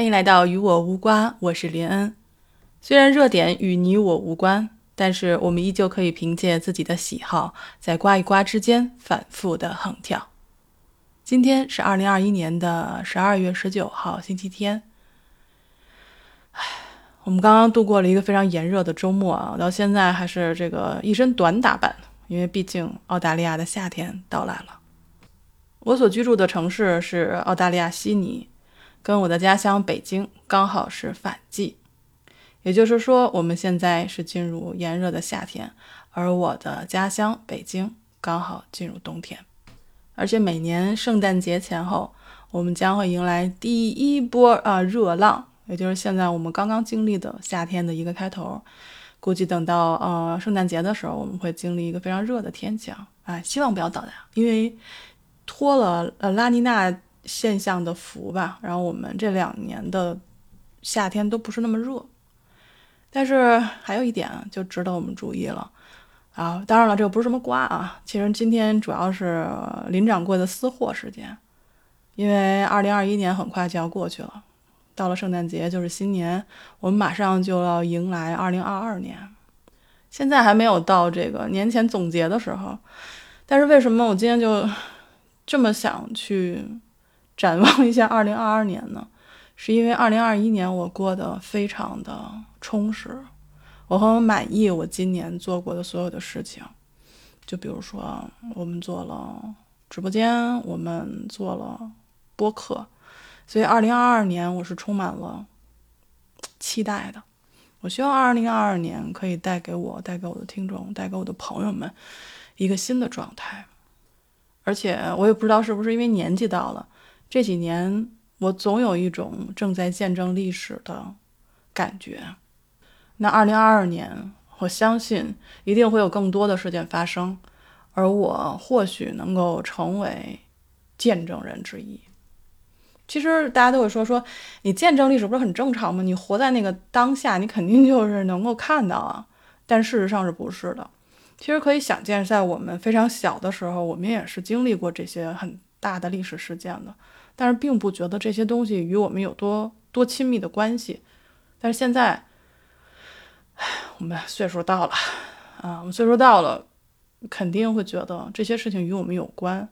欢迎来到与我无关，我是林恩。虽然热点与你我无关，但是我们依旧可以凭借自己的喜好，在刮一刮之间反复的横跳。今天是二零二一年的十二月十九号，星期天。唉，我们刚刚度过了一个非常炎热的周末啊，到现在还是这个一身短打扮，因为毕竟澳大利亚的夏天到来了。我所居住的城市是澳大利亚悉尼。跟我的家乡北京刚好是反季，也就是说，我们现在是进入炎热的夏天，而我的家乡北京刚好进入冬天。而且每年圣诞节前后，我们将会迎来第一波啊热浪，也就是现在我们刚刚经历的夏天的一个开头。估计等到呃圣诞节的时候，我们会经历一个非常热的天气啊！哎，希望不要到来，因为拖了呃拉尼娜。现象的福吧，然后我们这两年的夏天都不是那么热，但是还有一点就值得我们注意了啊！当然了，这个不是什么瓜啊，其实今天主要是林掌柜的私货时间，因为二零二一年很快就要过去了，到了圣诞节就是新年，我们马上就要迎来二零二二年，现在还没有到这个年前总结的时候，但是为什么我今天就这么想去？展望一下二零二二年呢，是因为二零二一年我过得非常的充实，我很满意我今年做过的所有的事情，就比如说我们做了直播间，我们做了播客，所以二零二二年我是充满了期待的。我希望二零二二年可以带给我、带给我的听众、带给我的朋友们一个新的状态，而且我也不知道是不是因为年纪到了。这几年，我总有一种正在见证历史的感觉。那二零二二年，我相信一定会有更多的事件发生，而我或许能够成为见证人之一。其实大家都会说说，你见证历史不是很正常吗？你活在那个当下，你肯定就是能够看到啊。但事实上是不是的？其实可以想见，在我们非常小的时候，我们也是经历过这些很大的历史事件的。但是并不觉得这些东西与我们有多多亲密的关系，但是现在，唉，我们岁数到了，啊，我们岁数到了，肯定会觉得这些事情与我们有关，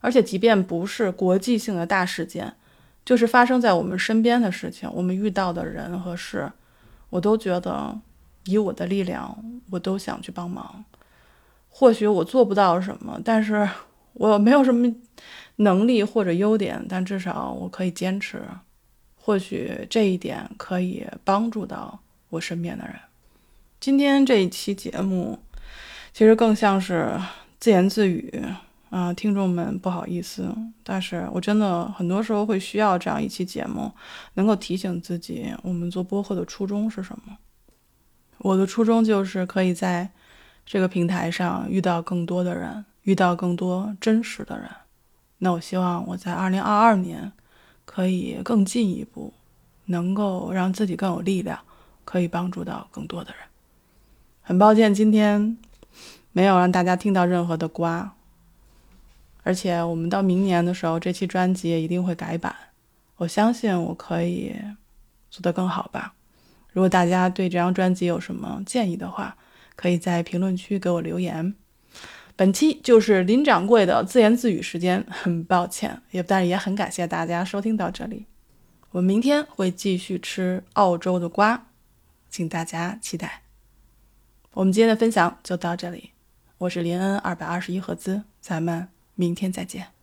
而且即便不是国际性的大事件，就是发生在我们身边的事情，我们遇到的人和事，我都觉得以我的力量，我都想去帮忙。或许我做不到什么，但是我没有什么。能力或者优点，但至少我可以坚持。或许这一点可以帮助到我身边的人。今天这一期节目，其实更像是自言自语啊，听众们不好意思，但是我真的很多时候会需要这样一期节目，能够提醒自己，我们做播客的初衷是什么。我的初衷就是可以在这个平台上遇到更多的人，遇到更多真实的人。那我希望我在二零二二年可以更进一步，能够让自己更有力量，可以帮助到更多的人。很抱歉今天没有让大家听到任何的瓜，而且我们到明年的时候，这期专辑也一定会改版。我相信我可以做得更好吧。如果大家对这张专辑有什么建议的话，可以在评论区给我留言。本期就是林掌柜的自言自语时间，很抱歉，也但是也很感谢大家收听到这里。我们明天会继续吃澳洲的瓜，请大家期待。我们今天的分享就到这里，我是林恩二百二十一赫兹，咱们明天再见。